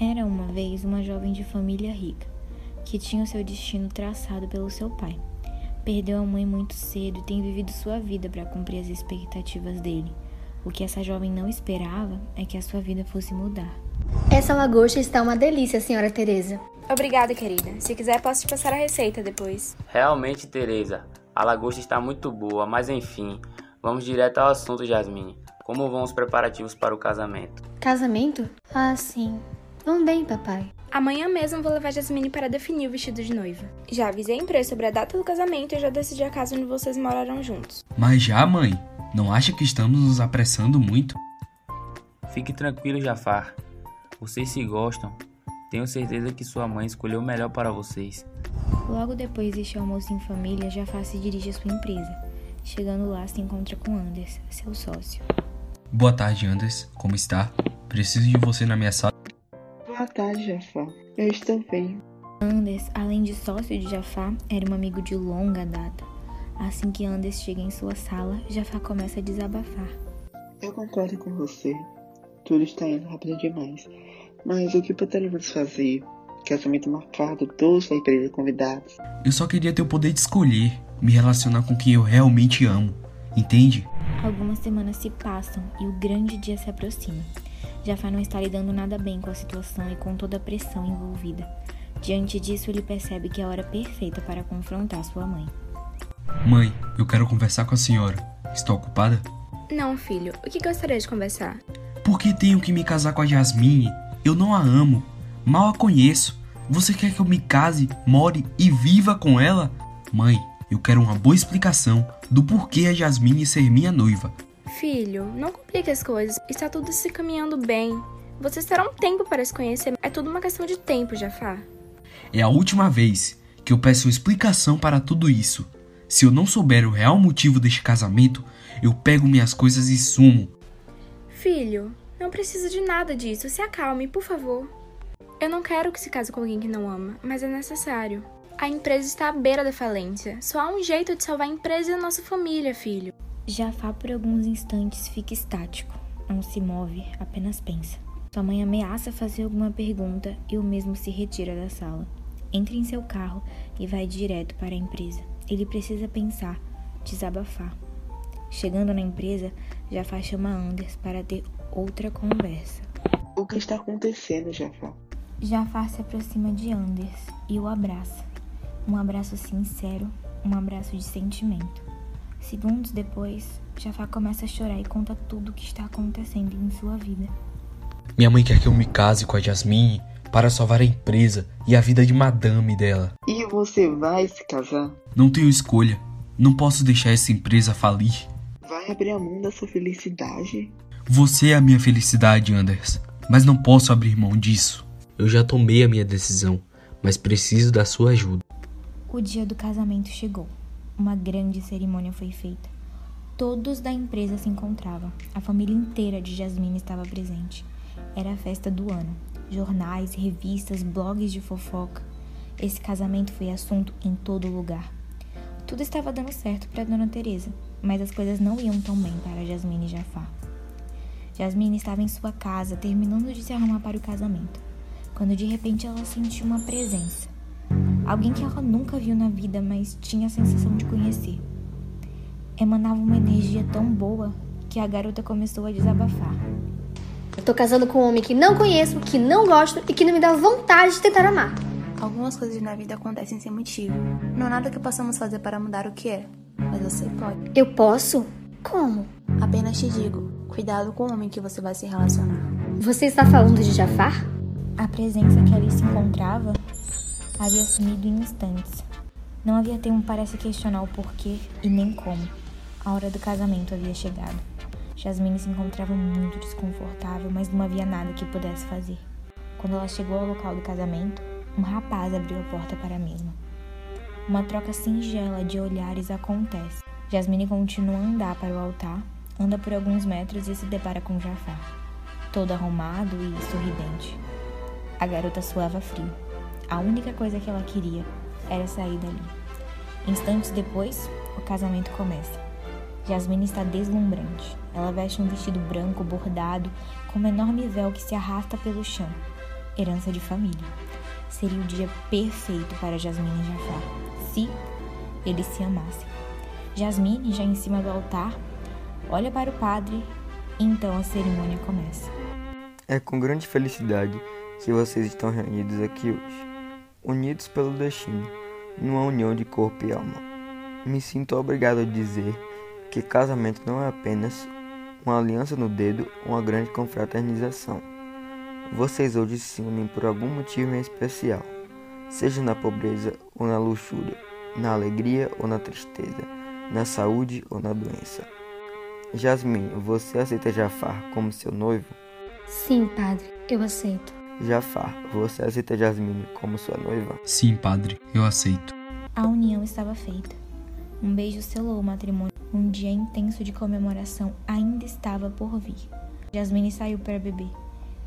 Era uma vez uma jovem de família rica, que tinha o seu destino traçado pelo seu pai. Perdeu a mãe muito cedo e tem vivido sua vida para cumprir as expectativas dele. O que essa jovem não esperava é que a sua vida fosse mudar. Essa lagosta está uma delícia, senhora Teresa. Obrigada, querida. Se quiser, posso te passar a receita depois. Realmente, Teresa, a lagosta está muito boa, mas enfim, vamos direto ao assunto, Jasmine. Como vão os preparativos para o casamento? Casamento? Ah, sim. Vão bem, papai. Amanhã mesmo vou levar Jasmine para definir o vestido de noiva. Já avisei a empresa sobre a data do casamento e já decidi a casa onde vocês morarão juntos. Mas já, mãe, não acha que estamos nos apressando muito? Fique tranquilo, Jafar. Vocês se gostam. Tenho certeza que sua mãe escolheu o melhor para vocês. Logo depois deste almoço em família, Jafar se dirige à sua empresa. Chegando lá, se encontra com Anders, seu sócio. Boa tarde, Anders. Como está? Preciso de você na minha sala. Boa tarde, Jafar. Eu estou bem. Anders, além de sócio de Jafar, era um amigo de longa data. Assim que Anders chega em sua sala, Jafar começa a desabafar. Eu concordo com você. Tudo está indo rápido demais. Mas o que poderíamos fazer? Casamento marcado, todos da empresa convidados. Eu só queria ter o poder de escolher, me relacionar com quem eu realmente amo. Entende? Algumas semanas se passam e o grande dia se aproxima. Jafar não está lidando nada bem com a situação e com toda a pressão envolvida. Diante disso, ele percebe que é a hora perfeita para confrontar sua mãe. Mãe, eu quero conversar com a senhora. Estou ocupada? Não, filho. O que gostaria de conversar? Por que tenho que me casar com a Jasmine? Eu não a amo. Mal a conheço. Você quer que eu me case, more e viva com ela? Mãe, eu quero uma boa explicação do porquê a Jasmine ser minha noiva. Filho, não complique as coisas. Está tudo se caminhando bem. Vocês terão tempo para se conhecer. É tudo uma questão de tempo, Jafar. É a última vez que eu peço explicação para tudo isso. Se eu não souber o real motivo deste casamento, eu pego minhas coisas e sumo. Filho, não precisa de nada disso. Se acalme, por favor. Eu não quero que se case com alguém que não ama, mas é necessário. A empresa está à beira da falência. Só há um jeito de salvar a empresa e a nossa família, filho. Jafar, por alguns instantes, fica estático. Não se move, apenas pensa. Sua mãe ameaça fazer alguma pergunta e o mesmo se retira da sala. Entra em seu carro e vai direto para a empresa. Ele precisa pensar, desabafar. Chegando na empresa, Jafar chama Anders para ter outra conversa. O que está acontecendo, Jafar? Jafar se aproxima de Anders e o abraça. Um abraço sincero, um abraço de sentimento. Segundos depois, Jafar começa a chorar e conta tudo o que está acontecendo em sua vida. Minha mãe quer que eu me case com a Jasmine para salvar a empresa e a vida de madame dela. E você vai se casar? Não tenho escolha. Não posso deixar essa empresa falir. Vai abrir a mão da sua felicidade? Você é a minha felicidade, Anders. Mas não posso abrir mão disso. Eu já tomei a minha decisão, mas preciso da sua ajuda. O dia do casamento chegou. Uma grande cerimônia foi feita. Todos da empresa se encontravam. A família inteira de Jasmine estava presente. Era a festa do ano. Jornais, revistas, blogs de fofoca. Esse casamento foi assunto em todo lugar. Tudo estava dando certo para Dona Teresa, mas as coisas não iam tão bem para Jasmine e Jafar. Jasmine estava em sua casa, terminando de se arrumar para o casamento, quando de repente ela sentiu uma presença. Alguém que ela nunca viu na vida, mas tinha a sensação de conhecer. Emanava uma energia tão boa que a garota começou a desabafar. Eu tô casando com um homem que não conheço, que não gosto e que não me dá vontade de tentar amar. Algumas coisas na vida acontecem sem motivo. Não há nada que possamos fazer para mudar o que é. Mas você pode. Eu posso? Como? Apenas te digo, cuidado com o homem que você vai se relacionar. Você está falando de Jafar? A presença que ali se encontrava havia sumido em instantes. Não havia tempo para se questionar o porquê e nem como. A hora do casamento havia chegado. Jasmine se encontrava muito desconfortável, mas não havia nada que pudesse fazer. Quando ela chegou ao local do casamento, um rapaz abriu a porta para a mesma. Uma troca singela de olhares acontece. Jasmine continua a andar para o altar, anda por alguns metros e se depara com Jafar, todo arrumado e sorridente. A garota suava frio. A única coisa que ela queria era sair dali. Instantes depois, o casamento começa. Jasmine está deslumbrante. Ela veste um vestido branco bordado com um enorme véu que se arrasta pelo chão. herança de família. Seria o dia perfeito para Jasmine e Jafar, se eles se amassem. Jasmine, já em cima do altar, olha para o padre e então a cerimônia começa. É com grande felicidade que vocês estão reunidos aqui hoje, unidos pelo destino, numa união de corpo e alma. Me sinto obrigado a dizer que casamento não é apenas uma aliança no dedo ou uma grande confraternização. Vocês hoje se unem por algum motivo em especial, seja na pobreza ou na luxúria, na alegria ou na tristeza, na saúde ou na doença. Jasmine, você aceita Jafar como seu noivo? Sim, padre, eu aceito. Jafar, você aceita Jasmine como sua noiva? Sim, padre, eu aceito. A união estava feita. Um beijo selou o matrimônio. Um dia intenso de comemoração ainda estava por vir. Jasmine saiu para beber.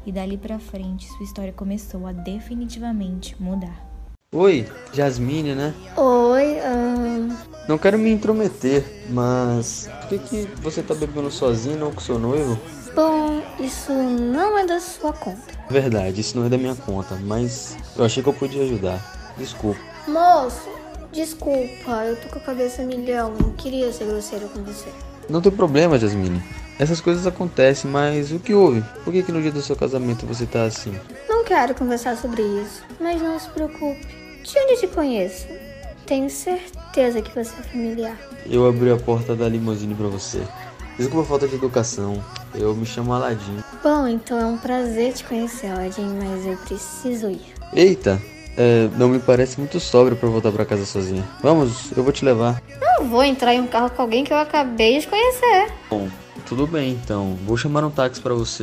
E dali para frente, sua história começou a definitivamente mudar. Oi, Jasmine, né? Oi, ahn, Não quero me intrometer, mas por que, que você tá bebendo sozinho não com seu noivo? Bom, isso não é da sua conta. Verdade, isso não é da minha conta, mas eu achei que eu podia ajudar. Desculpa. Moço, desculpa, eu tô com a cabeça milhão, não queria ser grosseiro com você. Não tem problema, Jasmine. Essas coisas acontecem, mas o que houve? Por que, que no dia do seu casamento você tá assim? Não quero conversar sobre isso, mas não se preocupe. De onde te conheço? Tenho certeza que você é familiar. Eu abri a porta da limusine pra você. Desculpa a falta de educação. Eu me chamo Aladim. Bom, então é um prazer te conhecer, Aladdin, mas eu preciso ir. Eita, é, não me parece muito sóbrio pra voltar pra casa sozinha. Vamos, eu vou te levar. Não vou entrar em um carro com alguém que eu acabei de conhecer. Bom, tudo bem então. Vou chamar um táxi pra você.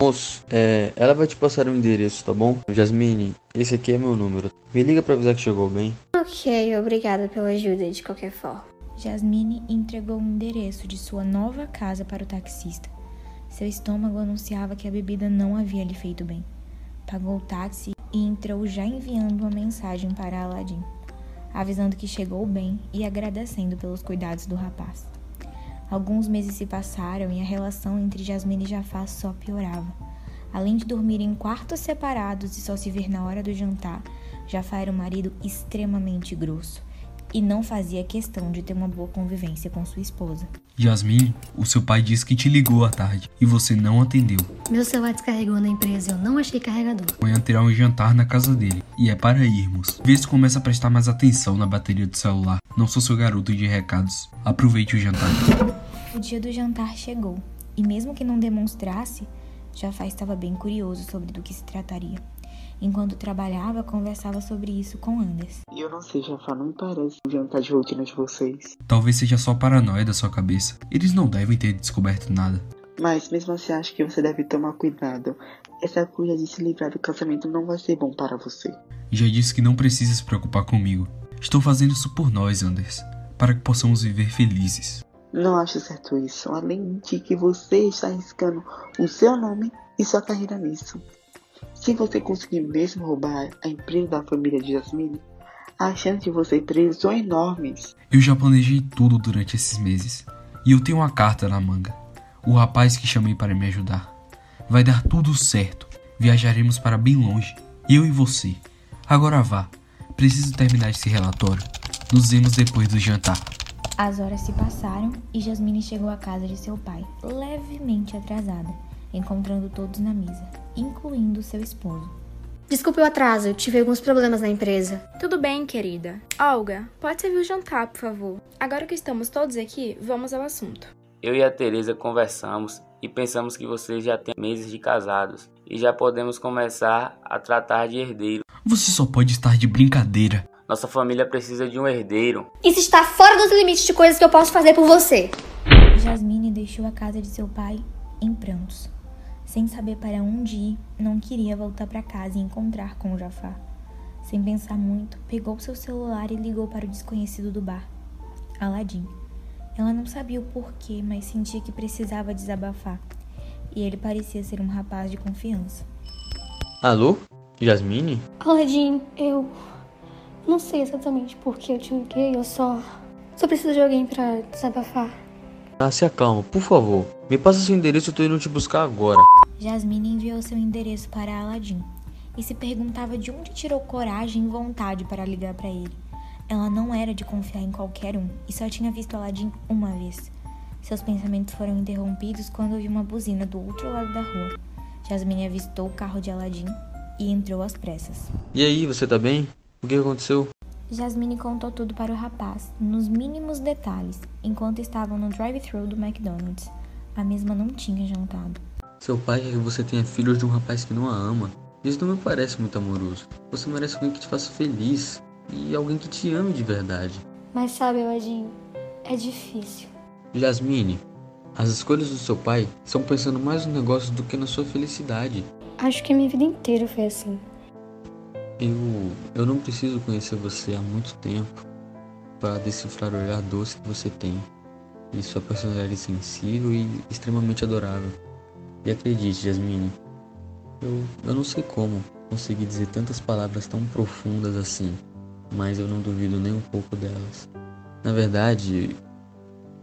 Moço, é, ela vai te passar o endereço, tá bom? Jasmine, esse aqui é meu número. Me liga pra avisar que chegou bem. Ok, obrigada pela ajuda de qualquer forma. Jasmine entregou o endereço de sua nova casa para o taxista. Seu estômago anunciava que a bebida não havia lhe feito bem. Pagou o táxi e entrou já enviando uma mensagem para Aladim, avisando que chegou bem e agradecendo pelos cuidados do rapaz. Alguns meses se passaram e a relação entre Jasmine e Jafar só piorava. Além de dormir em quartos separados e só se ver na hora do jantar, Jafar era um marido extremamente grosso e não fazia questão de ter uma boa convivência com sua esposa. Jasmine, o seu pai disse que te ligou à tarde e você não atendeu. Meu celular descarregou na empresa, eu não achei carregador. Amanhã terá um jantar na casa dele e é para irmos. Vê se começa a prestar mais atenção na bateria do celular. Não sou seu garoto de recados. Aproveite o jantar. O dia do jantar chegou, e mesmo que não demonstrasse, Jafar estava bem curioso sobre do que se trataria. Enquanto trabalhava, conversava sobre isso com Anders. E eu não sei, Jafar, não me parece jantar de rotina de vocês. Talvez seja só paranoia da sua cabeça. Eles não devem ter descoberto nada. Mas mesmo assim, acho que você deve tomar cuidado. Essa coisa de se livrar do casamento não vai ser bom para você. Já disse que não precisa se preocupar comigo. Estou fazendo isso por nós, Anders. Para que possamos viver felizes. Não acho certo isso. Além de que você está arriscando o seu nome e sua carreira nisso. Se você conseguir mesmo roubar a empresa da família de Jasmine, as chances de você ir preso são enormes. Eu já planejei tudo durante esses meses. E eu tenho uma carta na manga. O rapaz que chamei para me ajudar. Vai dar tudo certo. Viajaremos para bem longe. Eu e você. Agora vá. Preciso terminar esse relatório. Nos vemos depois do jantar. As horas se passaram e Jasmine chegou à casa de seu pai, levemente atrasada, encontrando todos na mesa, incluindo seu esposo. Desculpe o atraso, eu tive alguns problemas na empresa. Tudo bem, querida. Olga, pode servir o jantar, por favor. Agora que estamos todos aqui, vamos ao assunto. Eu e a Teresa conversamos e pensamos que vocês já têm meses de casados e já podemos começar a tratar de herdeiro. Você só pode estar de brincadeira. Nossa família precisa de um herdeiro. Isso está fora dos limites de coisas que eu posso fazer por você. Jasmine deixou a casa de seu pai em prantos. Sem saber para onde ir, não queria voltar para casa e encontrar com Jafar. Sem pensar muito, pegou seu celular e ligou para o desconhecido do bar, Aladim. Ela não sabia o porquê, mas sentia que precisava desabafar. E ele parecia ser um rapaz de confiança. Alô? Jasmine? Aladdin, eu não sei exatamente por que eu te liguei, eu só. Só preciso de alguém pra desabafar. Ah, se acalma, por favor. Me passa seu endereço, eu tô indo te buscar agora. Jasmine enviou seu endereço para Aladim e se perguntava de onde tirou coragem e vontade para ligar para ele. Ela não era de confiar em qualquer um e só tinha visto Aladdin uma vez. Seus pensamentos foram interrompidos quando ouviu uma buzina do outro lado da rua. Jasmine avistou o carro de Aladdin e entrou às pressas. E aí, você tá bem? O que aconteceu? Jasmine contou tudo para o rapaz, nos mínimos detalhes, enquanto estavam no drive-thru do McDonald's. A mesma não tinha jantado. Seu pai quer que você tenha filhos de um rapaz que não a ama. Isso não me parece muito amoroso. Você merece alguém que te faça feliz e alguém que te ame de verdade. Mas sabe, Aladdin, é difícil. Jasmine, as escolhas do seu pai são pensando mais no negócio do que na sua felicidade. Acho que minha vida inteira foi assim. Eu, eu não preciso conhecer você há muito tempo para decifrar o olhar doce que você tem e sua personalidade sensível e extremamente adorável. E acredite, Jasmine, eu, eu não sei como consegui dizer tantas palavras tão profundas assim, mas eu não duvido nem um pouco delas. Na verdade,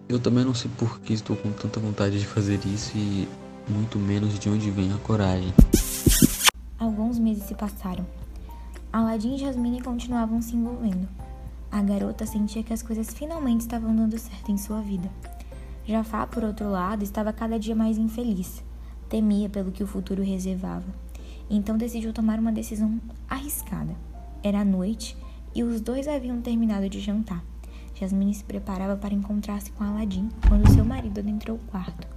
eu também não sei por que estou com tanta vontade de fazer isso e muito menos de onde vem a coragem. Alguns meses se passaram Aladdin e Jasmine continuavam se envolvendo. A garota sentia que as coisas finalmente estavam dando certo em sua vida. Jafar, por outro lado, estava cada dia mais infeliz. Temia pelo que o futuro reservava. Então decidiu tomar uma decisão arriscada. Era noite e os dois haviam terminado de jantar. Jasmine se preparava para encontrar-se com Aladdin quando seu marido adentrou o quarto.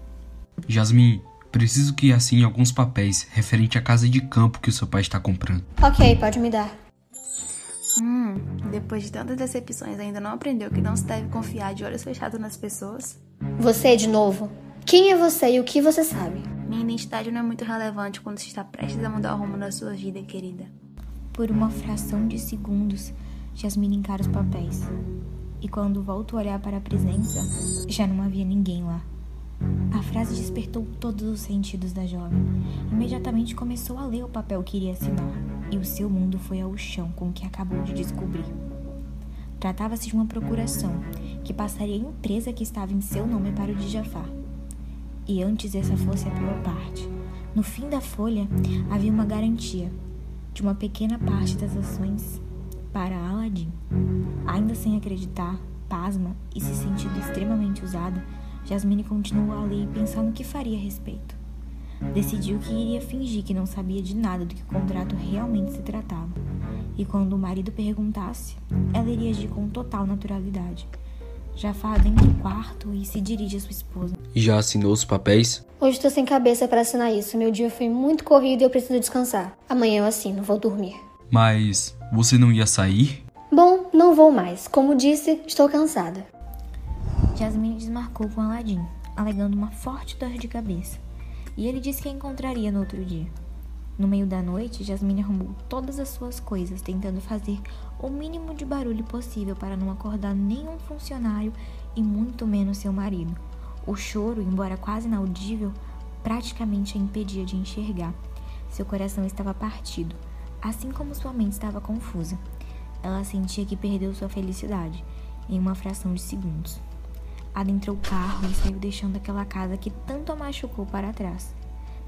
Jasmine, Preciso que assine alguns papéis referente à casa de campo que o seu pai está comprando. Ok, pode me dar. Hum, depois de tantas decepções, ainda não aprendeu que não se deve confiar de olhos fechados nas pessoas? Você de novo? Quem é você e o que você sabe? Minha identidade não é muito relevante quando se está prestes a mudar o rumo da sua vida, querida. Por uma fração de segundos, Jasmine encara os papéis. E quando volto a olhar para a presença, já não havia ninguém lá. A frase despertou todos os sentidos da jovem. Imediatamente começou a ler o papel que iria assinar, e o seu mundo foi ao chão com o que acabou de descobrir. Tratava-se de uma procuração que passaria a empresa que estava em seu nome para o de Jafar. E antes essa fosse a pior parte, no fim da folha havia uma garantia de uma pequena parte das ações para Aladdin. Ainda sem acreditar, pasma e se sentindo extremamente usada, Jasmine continuou a ler e pensar no que faria a respeito. Decidiu que iria fingir que não sabia de nada do que o contrato realmente se tratava. E quando o marido perguntasse, ela iria agir com total naturalidade. Jafar dentro do quarto e se dirige à sua esposa. E já assinou os papéis? Hoje estou sem cabeça para assinar isso. Meu dia foi muito corrido e eu preciso descansar. Amanhã eu assino, vou dormir. Mas você não ia sair? Bom, não vou mais. Como disse, estou cansada. Jasmine desmarcou com Aladim, alegando uma forte dor de cabeça, e ele disse que a encontraria no outro dia. No meio da noite, Jasmine arrumou todas as suas coisas, tentando fazer o mínimo de barulho possível para não acordar nenhum funcionário e muito menos seu marido. O choro, embora quase inaudível, praticamente a impedia de enxergar. Seu coração estava partido, assim como sua mente estava confusa. Ela sentia que perdeu sua felicidade em uma fração de segundos adentrou o carro e saiu deixando aquela casa que tanto a machucou para trás.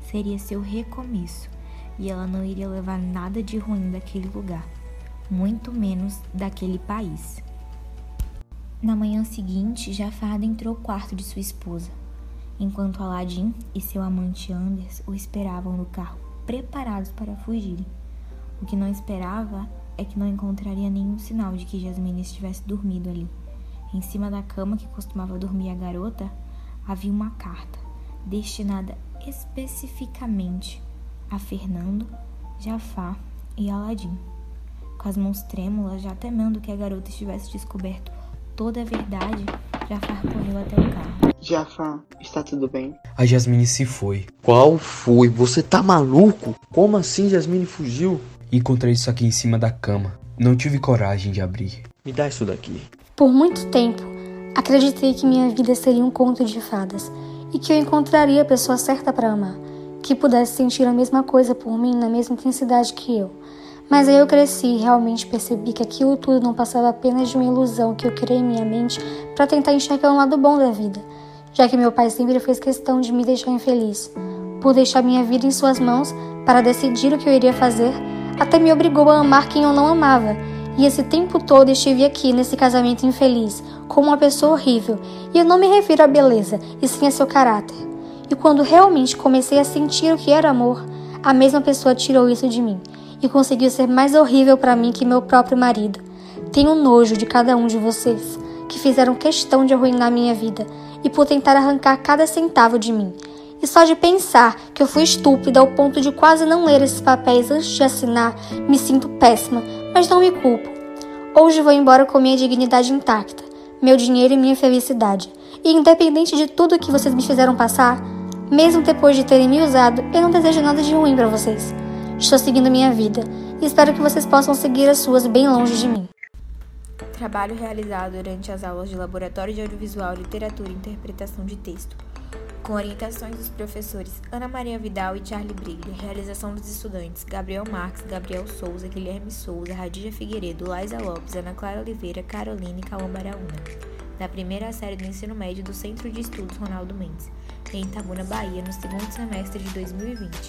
Seria seu recomeço e ela não iria levar nada de ruim daquele lugar, muito menos daquele país. Na manhã seguinte, Jafar adentrou o quarto de sua esposa, enquanto Aladdin e seu amante Anders o esperavam no carro, preparados para fugirem. O que não esperava é que não encontraria nenhum sinal de que Jasmine estivesse dormido ali. Em cima da cama que costumava dormir a garota, havia uma carta destinada especificamente a Fernando, Jafar e Aladim. Com as mãos trêmulas, já temendo que a garota estivesse descoberto toda a verdade, Jafar correu até o carro. Jafar, está tudo bem? A Jasmine se foi. Qual foi? Você tá maluco? Como assim Jasmine fugiu? Encontrei isso aqui em cima da cama. Não tive coragem de abrir. Me dá isso daqui. Por muito tempo, acreditei que minha vida seria um conto de fadas e que eu encontraria a pessoa certa para amar, que pudesse sentir a mesma coisa por mim na mesma intensidade que eu. Mas aí eu cresci e realmente percebi que aquilo tudo não passava apenas de uma ilusão que eu criei em minha mente para tentar enxergar um lado bom da vida, já que meu pai sempre fez questão de me deixar infeliz. Por deixar minha vida em suas mãos para decidir o que eu iria fazer, até me obrigou a amar quem eu não amava. E esse tempo todo estive aqui nesse casamento infeliz, como uma pessoa horrível. E eu não me refiro à beleza, e sim a seu caráter. E quando realmente comecei a sentir o que era amor, a mesma pessoa tirou isso de mim e conseguiu ser mais horrível para mim que meu próprio marido. Tenho nojo de cada um de vocês, que fizeram questão de arruinar minha vida e por tentar arrancar cada centavo de mim. E só de pensar que eu fui estúpida ao ponto de quase não ler esses papéis antes de assinar, me sinto péssima, mas não me culpo. Hoje vou embora com minha dignidade intacta, meu dinheiro e minha felicidade. E independente de tudo que vocês me fizeram passar, mesmo depois de terem me usado, eu não desejo nada de ruim para vocês. Estou seguindo minha vida e espero que vocês possam seguir as suas bem longe de mim. Trabalho realizado durante as aulas de Laboratório de Audiovisual, Literatura e Interpretação de Texto com orientações dos professores Ana Maria Vidal e Charlie Briglia, realização dos estudantes Gabriel Marques, Gabriel Souza, Guilherme Souza, Radija Figueiredo, Laisa Lopes, Ana Clara Oliveira, Caroline Calambaraúna, da primeira série do ensino médio do Centro de Estudos Ronaldo Mendes, em Itabuna, Bahia, no segundo semestre de 2020.